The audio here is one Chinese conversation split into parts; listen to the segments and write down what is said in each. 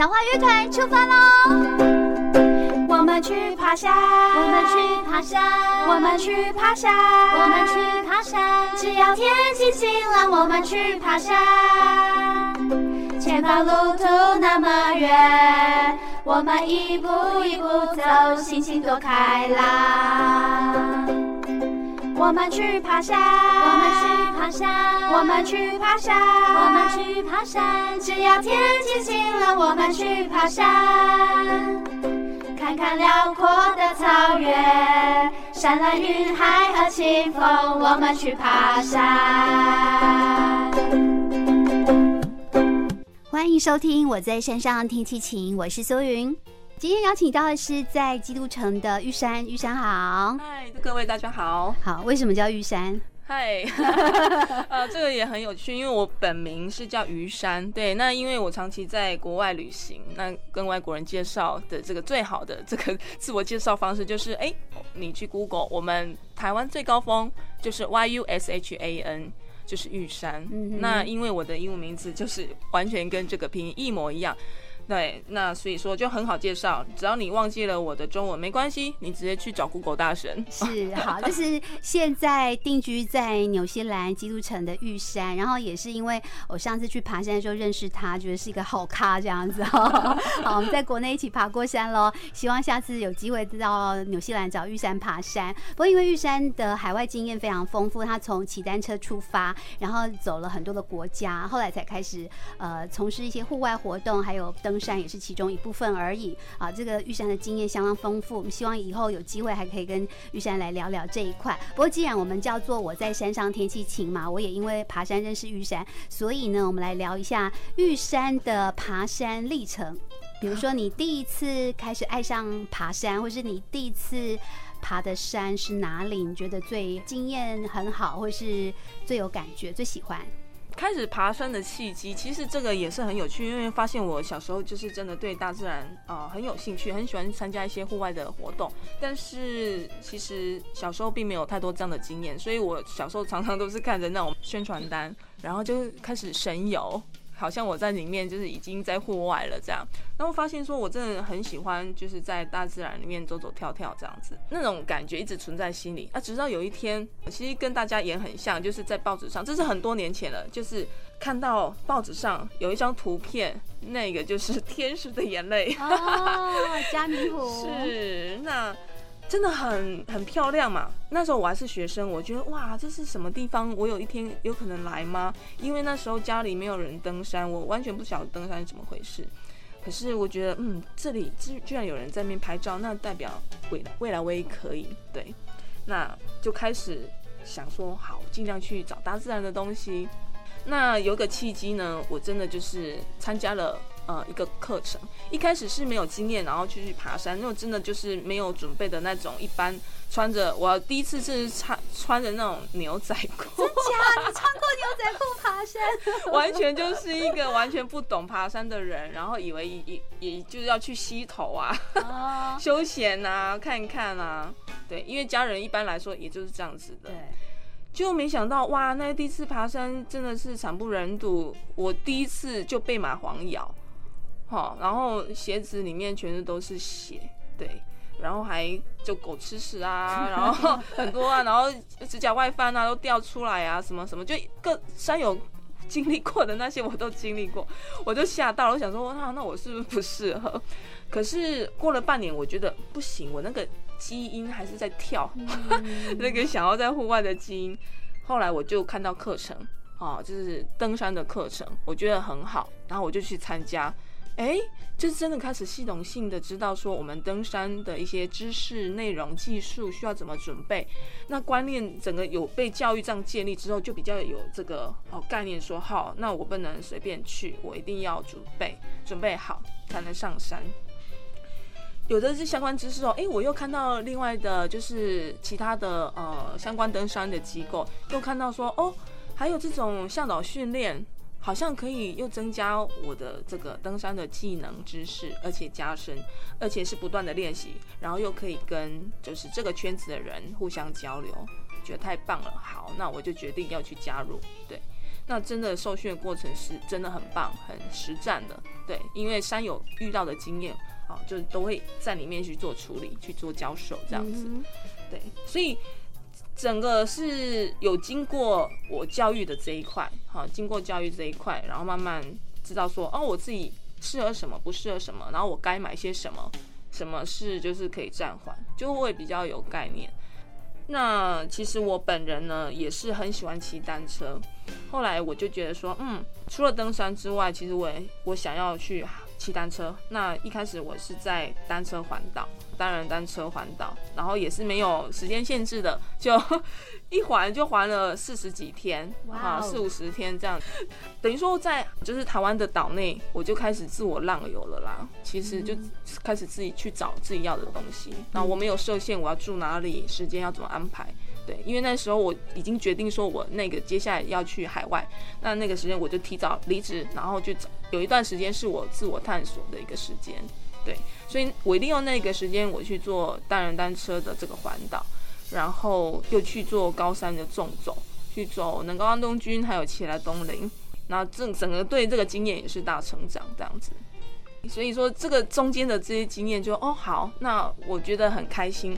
小花乐团出发喽！我们去爬山，我们去爬山，我们去爬山，我们去爬山。只要天气晴朗，我们去爬山。前方路途那么远，我们一步一步走，心情多开朗。我们去爬山，我们去爬山，我们去爬山，我们去爬山。只要天气晴朗，我们去爬山，看看辽阔的草原，山峦云海和清风，我们去爬山。欢迎收听《我在山上听气晴》，我是苏云。今天邀请到的是在基督城的玉山，玉山好。嗨，各位大家好。好，为什么叫玉山？嗨，呃，这个也很有趣，因为我本名是叫于山。对，那因为我长期在国外旅行，那跟外国人介绍的这个最好的这个自我介绍方式就是，哎，你去 Google，我们台湾最高峰就是 Y U S H A N，就是玉山。嗯哼。那因为我的英文名字就是完全跟这个拼音一模一样。对，那所以说就很好介绍，只要你忘记了我的中文没关系，你直接去找 Google 大神。是，好，就是现在定居在纽西兰基督城的玉山，然后也是因为我上次去爬山的时候认识他，觉得是一个好咖这样子。好，我们在国内一起爬过山喽，希望下次有机会到纽西兰找玉山爬山。不过因为玉山的海外经验非常丰富，他从骑单车出发，然后走了很多的国家，后来才开始呃从事一些户外活动，还有登山也是其中一部分而已啊。这个玉山的经验相当丰富，我们希望以后有机会还可以跟玉山来聊聊这一块。不过既然我们叫做我在山上天气晴嘛，我也因为爬山认识玉山，所以呢，我们来聊一下玉山的爬山历程。比如说你第一次开始爱上爬山，或是你第一次爬的山是哪里？你觉得最经验很好，或是最有感觉、最喜欢？开始爬山的契机，其实这个也是很有趣，因为发现我小时候就是真的对大自然啊、很有兴趣，很喜欢参加一些户外的活动。但是其实小时候并没有太多这样的经验，所以我小时候常常都是看着那种宣传单，然后就开始神游。好像我在里面就是已经在户外了这样，然后发现说我真的很喜欢就是在大自然里面走走跳跳这样子，那种感觉一直存在心里。啊，直到有一天，其实跟大家也很像，就是在报纸上，这是很多年前了，就是看到报纸上有一张图片，那个就是 天使的眼泪哦，嘉明湖 是那。真的很很漂亮嘛！那时候我还是学生，我觉得哇，这是什么地方？我有一天有可能来吗？因为那时候家里没有人登山，我完全不晓得登山是怎么回事。可是我觉得，嗯，这里居居然有人在那边拍照，那代表未未来我也可以。对，那就开始想说，好，尽量去找大自然的东西。那有个契机呢，我真的就是参加了。呃，一个课程，一开始是没有经验，然后去去爬山，那种真的就是没有准备的那种，一般穿着，我第一次是穿穿着那种牛仔裤，真假？你穿过牛仔裤爬山？完全就是一个完全不懂爬山的人，然后以为也也就是要去溪头啊，哦、休闲啊，看一看啊，对，因为家人一般来说也就是这样子的。对。就没想到哇，那第一次爬山真的是惨不忍睹，我第一次就被蚂蟥咬。好，然后鞋子里面全是都是血，对，然后还就狗吃屎啊，然后 很多啊，然后指甲外翻啊，都掉出来啊，什么什么，就各山友经历过的那些我都经历过，我就吓到了，我想说，那那我是不是不适合？可是过了半年，我觉得不行，我那个基因还是在跳，嗯、那个想要在户外的基因。后来我就看到课程，啊，就是登山的课程，我觉得很好，然后我就去参加。哎，就是真的开始系统性的知道说我们登山的一些知识、内容、技术需要怎么准备。那观念整个有被教育这样建立之后，就比较有这个哦概念说，好，那我不能随便去，我一定要准备准备好才能上山。有的是相关知识哦，哎，我又看到另外的，就是其他的呃相关登山的机构，又看到说哦，还有这种向导训练。好像可以又增加我的这个登山的技能知识，而且加深，而且是不断的练习，然后又可以跟就是这个圈子的人互相交流，觉得太棒了。好，那我就决定要去加入。对，那真的受训的过程是真的很棒，很实战的。对，因为山友遇到的经验啊，就都会在里面去做处理，去做教授这样子。对，所以整个是有经过我教育的这一块，好，经过教育这一块，然后慢慢知道说，哦，我自己适合什么，不适合什么，然后我该买些什么，什么是就是可以暂缓，就会比较有概念。那其实我本人呢，也是很喜欢骑单车。后来我就觉得说，嗯，除了登山之外，其实我也我想要去骑单车。那一开始我是在单车环岛。单人单车环岛，然后也是没有时间限制的，就 一环就环了四十几天啊，四五十天这样，等于说在就是台湾的岛内，我就开始自我浪游了啦。其实就开始自己去找自己要的东西，那我没有设限，我要住哪里，时间要怎么安排？对，因为那时候我已经决定说，我那个接下来要去海外，那那个时间我就提早离职，然后就找有一段时间是我自我探索的一个时间。对，所以我利用那个时间，我去做单人单车的这个环岛，然后又去做高山的纵走，去走能高安东军，还有奇来东岭，然后这整个对这个经验也是大成长这样子。所以说这个中间的这些经验就哦好，那我觉得很开心，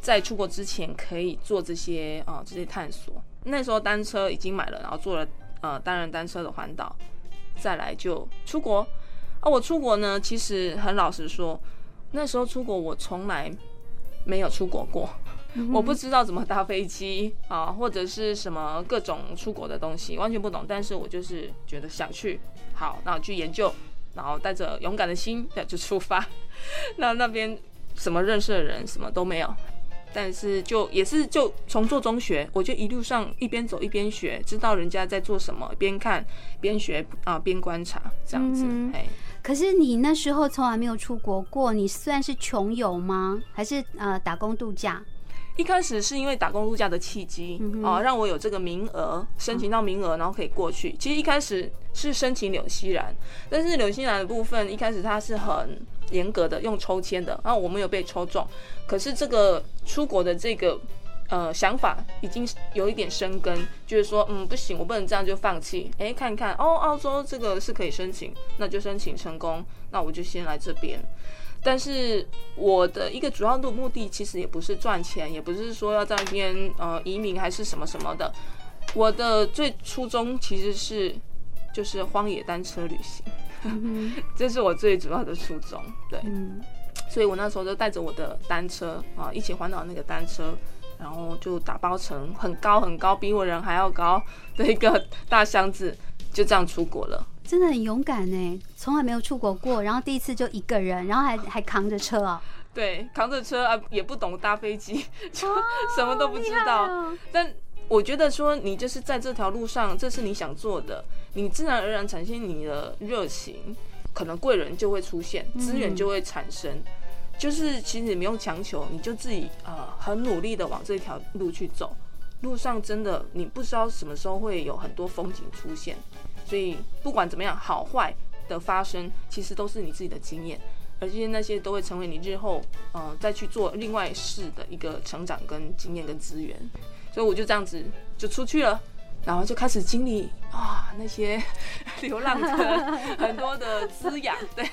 在出国之前可以做这些啊、呃、这些探索。那时候单车已经买了，然后做了呃单人单车的环岛，再来就出国。啊，我出国呢，其实很老实说，那时候出国我从来没有出国过，我不知道怎么搭飞机啊，或者是什么各种出国的东西，完全不懂。但是我就是觉得想去，好，那我去研究，然后带着勇敢的心，那就出发。那那边什么认识的人什么都没有。但是就也是就从做中学，我就一路上一边走一边学，知道人家在做什么，边看边学啊，边观察这样子。哎、嗯，可是你那时候从来没有出国过，你算是穷游吗？还是呃打工度假？一开始是因为打工度假的契机啊，让我有这个名额，申请到名额，然后可以过去。其实一开始是申请纽西兰，但是纽西兰的部分一开始它是很。严格的用抽签的，然后我没有被抽中，可是这个出国的这个呃想法已经有一点生根，就是说，嗯，不行，我不能这样就放弃。哎，看看哦，澳洲这个是可以申请，那就申请成功，那我就先来这边。但是我的一个主要的目的其实也不是赚钱，也不是说要在那边呃移民还是什么什么的，我的最初衷其实是就是荒野单车旅行。这是我最主要的初衷，对，所以我那时候就带着我的单车啊，一起环岛那个单车，然后就打包成很高很高，比我人还要高的一个大箱子，就这样出国了。真的很勇敢呢，从来没有出国过，然后第一次就一个人，然后还还扛着车啊。对，扛着车啊，也不懂搭飞机，就什么都不知道，但。我觉得说你就是在这条路上，这是你想做的，你自然而然产生你的热情，可能贵人就会出现，资源就会产生。就是其实你不用强求，你就自己呃很努力的往这条路去走。路上真的你不知道什么时候会有很多风景出现，所以不管怎么样，好坏的发生，其实都是你自己的经验，而且那些都会成为你日后嗯再去做另外事的一个成长跟经验跟资源。所以我就这样子就出去了，然后就开始经历啊那些 流浪的很多的滋养。对，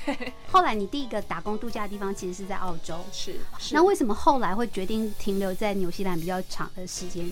后来你第一个打工度假的地方其实是在澳洲，是。是。那为什么后来会决定停留在纽西兰比较长的时间？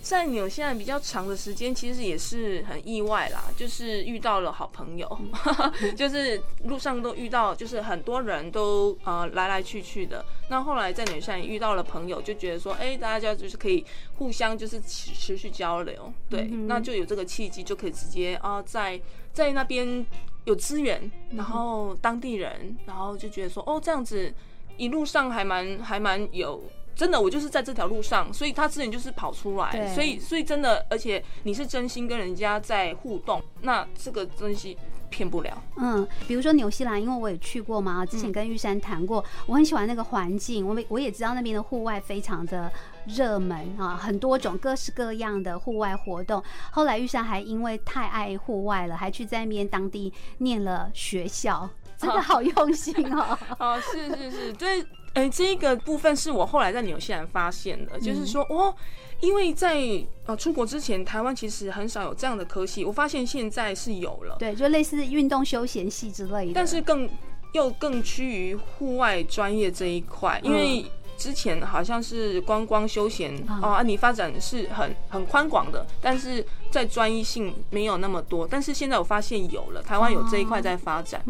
在纽西兰比较长的时间，其实也是很意外啦，就是遇到了好朋友，就是路上都遇到，就是很多人都呃来来去去的。那后来在纽西兰遇到了朋友，就觉得说，哎、欸，大家就是可以互相就是持持续交流，对，那就有这个契机，就可以直接啊、呃、在在那边有资源，然后当地人，然后就觉得说，哦，这样子一路上还蛮还蛮有。真的，我就是在这条路上，所以他自然就是跑出来，所以所以真的，而且你是真心跟人家在互动，那这个东西骗不了。嗯，比如说纽西兰，因为我也去过嘛，之前跟玉山谈过，我很喜欢那个环境，我我也知道那边的户外非常的热门啊，很多种各式各样的户外活动。后来玉山还因为太爱户外了，还去在那边当地念了学校。真的好用心哦。哦，是是是，对，哎、欸，这个部分是我后来在纽西兰发现的，就是说，哦，因为在呃出国之前，台湾其实很少有这样的科系，我发现现在是有了，对，就类似运动休闲系之类的，但是更又更趋于户外专业这一块，因为。之前好像是观光休闲哦，啊，你发展是很很宽广的，但是在专一性没有那么多。但是现在我发现有了，台湾有这一块在发展。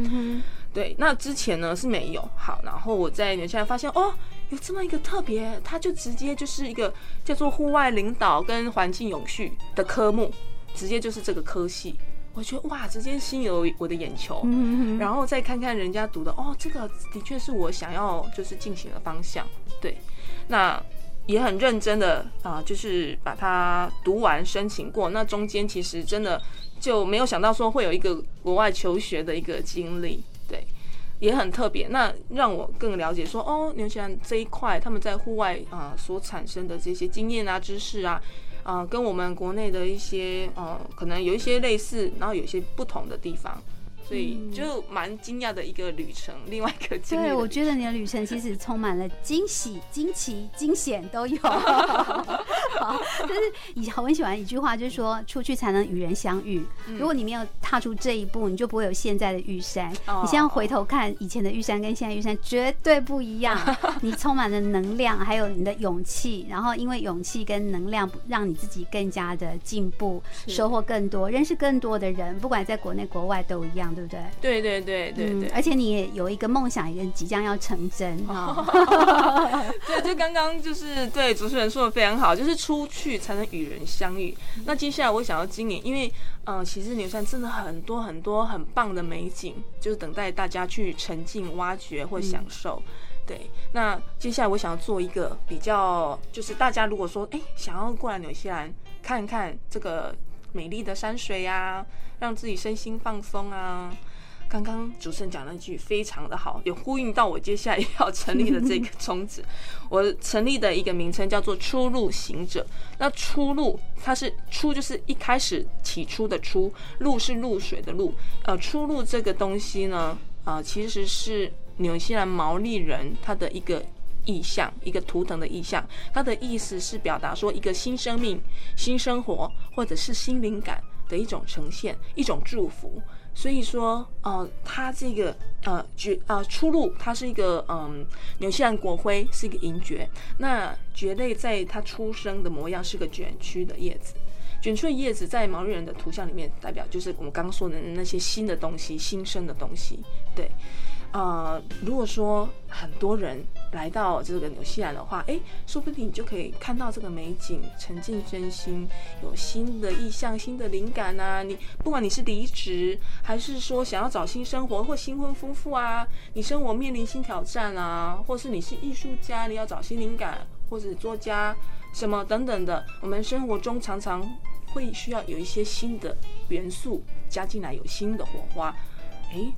对，那之前呢是没有。好，然后我在纽西兰发现哦，有这么一个特别，它就直接就是一个叫做户外领导跟环境永续的科目，直接就是这个科系。我觉得哇，直接吸引了我的眼球，然后再看看人家读的，哦，这个的确是我想要就是进行的方向，对，那也很认真的啊，就是把它读完申请过，那中间其实真的就没有想到说会有一个国外求学的一个经历，对，也很特别，那让我更了解说，哦，纽西兰这一块他们在户外啊所产生的这些经验啊、知识啊。啊、呃，跟我们国内的一些呃，可能有一些类似，然后有一些不同的地方。所以就蛮惊讶的一个旅程，另外一个。对，我觉得你的旅程其实充满了惊喜、惊奇、惊险都有。好，就是以我很喜欢一句话，就是说出去才能与人相遇。如果你没有踏出这一步，你就不会有现在的玉山。你现在回头看以前的玉山跟现在玉山绝对不一样。你充满了能量，还有你的勇气，然后因为勇气跟能量，让你自己更加的进步，收获更多，认识更多的人，不管在国内国外都一样。对不对？对对对对对，而且你也有一个梦想，也即将要成真哈。对，就刚刚就是对主持人说的非常好，就是出去才能与人相遇。那接下来我想要今年，因为嗯、呃，其实牛山真的很多很多很棒的美景，就是等待大家去沉浸、挖掘或享受。对，那接下来我想要做一个比较，就是大家如果说哎，想要过来纽西兰看看这个。美丽的山水呀，让自己身心放松啊！刚刚主持人讲那句非常的好，有呼应到我接下来要成立的这个宗旨。我成立的一个名称叫做“出路行者”。那“出路”它是“出”，就是一开始起初的“出”；“路”是露水的“路”。呃，“出路”这个东西呢，呃，其实是纽西兰毛利人他的一个。意象，一个图腾的意象，它的意思是表达说一个新生命、新生活，或者是新灵感的一种呈现，一种祝福。所以说，呃，它这个呃蕨呃出路，它是一个嗯，纽西兰国徽是一个银爵。那蕨类在它出生的模样是个卷曲的叶子，卷曲的叶子在毛利人的图像里面代表就是我们刚刚说的那些新的东西、新生的东西，对。呃，如果说很多人来到这个纽西兰的话，哎，说不定你就可以看到这个美景，沉浸身心，有新的意象、新的灵感啊。你不管你是离职，还是说想要找新生活，或新婚夫妇啊，你生活面临新挑战啊，或是你是艺术家，你要找新灵感，或者作家什么等等的，我们生活中常常会需要有一些新的元素加进来，有新的火花，哎。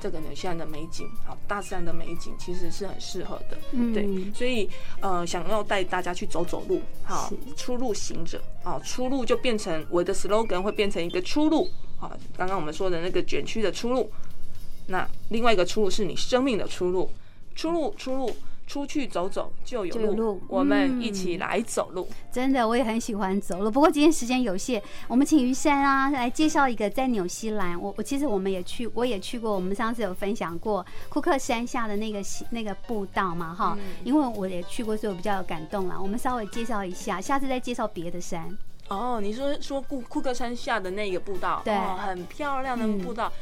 这个纽西兰的美景，好，大自然的美景其实是很适合的，嗯、对，所以呃，想要带大家去走走路，好，出路行者，啊，出路就变成我的 slogan 会变成一个出路，好，刚刚我们说的那个卷曲的出路，那另外一个出路是你生命的出路，出路，出路。出去走走就有路，路，我们一起来走路。真的，我也很喜欢走路。不过今天时间有限，我们请于山啊来介绍一个在纽西兰。我我其实我们也去，我也去过。我们上次有分享过库克山下的那个那个步道嘛，哈。因为我也去过，所以我比较有感动了。我们稍微介绍一下，下次再介绍别的山。哦，你说说库库克山下的那个步道，对，哦，很漂亮的步道。嗯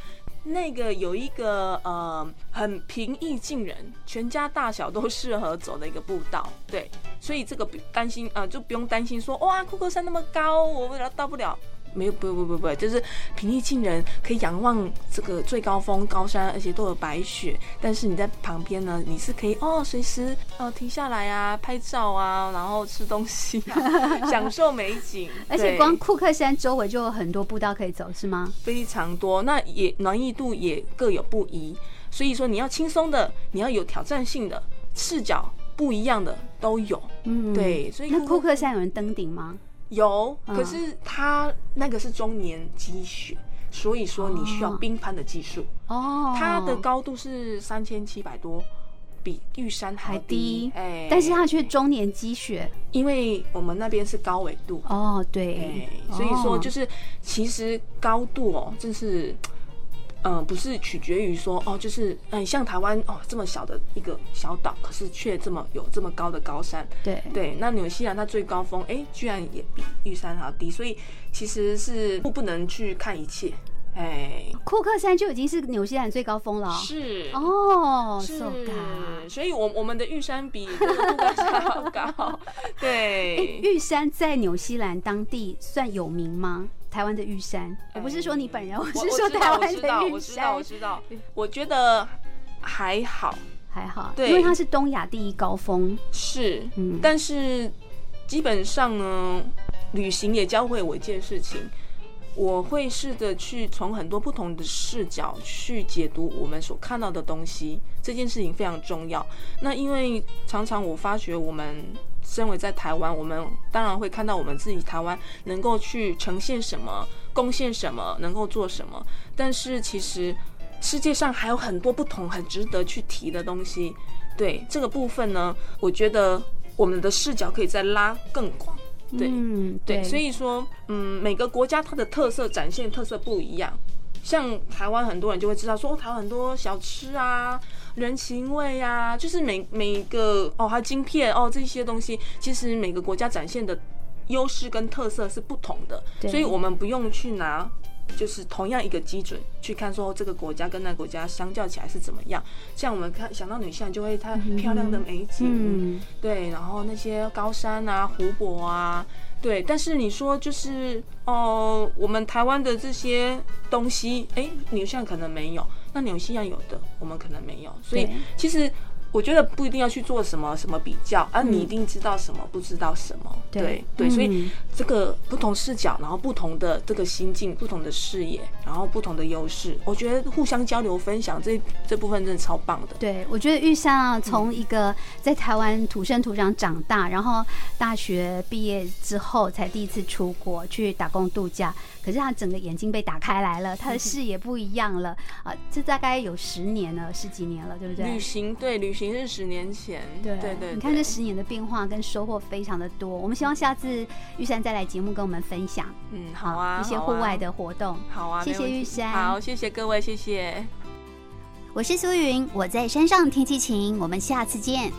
那个有一个呃很平易近人，全家大小都适合走的一个步道，对，所以这个担心啊、呃，就不用担心说哇，库克山那么高，我为了到不了。没有，不不不不，就是平易近人，可以仰望这个最高峰高山，而且都有白雪。但是你在旁边呢，你是可以哦，随时哦停下来啊，拍照啊，然后吃东西啊，享受美景。而且光库克山周围就有很多步道可以走，是吗？非常多，那也难易度也各有不一。所以说你要轻松的，你要有挑战性的，视角不一样的都有。嗯，对。所以那库克山有人登顶吗？有，可是它那个是中年积雪，所以说你需要冰攀的技术。哦，它的高度是三千七百多，比玉山还低。哎，但是它却中年积雪，因为我们那边是高纬度。哦，对，所以说就是其实高度哦，真是。嗯，不是取决于说哦，就是嗯，像台湾哦这么小的一个小岛，可是却这么有这么高的高山。对对，那纽西兰它最高峰哎、居然也比玉山还要低，所以其实是不不能去看一切。哎，库克山就已经是纽西兰最高峰了。是哦，是，所以我我们的玉山比库克山要高。对、玉山在纽西兰当地算有名吗？台湾的玉山，我不是说你本人，我是说台湾的玉山。我知道，我知道，我觉得还好，还好，对，因为它是东亚第一高峰。是，嗯，但是基本上呢，旅行也教会我一件事情，我会试着去从很多不同的视角去解读我们所看到的东西，这件事情非常重要。那因为常常我发觉我们。身为在台湾，我们当然会看到我们自己台湾能够去呈现什么、贡献什么、能够做什么。但是其实世界上还有很多不同、很值得去提的东西。对这个部分呢，我觉得我们的视角可以再拉更广。对，嗯，对，所以说，嗯，每个国家它的特色展现特色不一样。像台湾很多人就会知道说，台湾很多小吃啊。人情味啊，就是每每一个哦，还有晶片哦，这些东西，其实每个国家展现的优势跟特色是不同的，所以我们不用去拿就是同样一个基准去看说这个国家跟那个国家相较起来是怎么样。像我们看想到女性就会它漂亮的美景，对，然后那些高山啊、湖泊啊，对。但是你说就是哦，我们台湾的这些东西，哎，纽西兰可能没有。那纽西兰有的，我们可能没有，所以其实我觉得不一定要去做什么什么比较，而你一定知道什么，不知道什么，对对，所以这个不同视角，然后不同的这个心境，不同的视野，然后不同的优势，我觉得互相交流分享这这部分真的超棒的。对，我觉得玉山啊，从一个在台湾土生土长长大，然后大学毕业之后才第一次出国去打工度假。可是他整个眼睛被打开来了，他的视野不一样了 啊！这大概有十年了，十几年了，对不对？旅行对，旅行是十年前，对对对。你看这十年的变化跟收获非常的多。我们希望下次玉山再来节目跟我们分享，嗯，好啊，一些户外的活动，好啊，谢谢玉山，好，谢谢各位，谢谢。我是苏云，我在山上天气晴，我们下次见。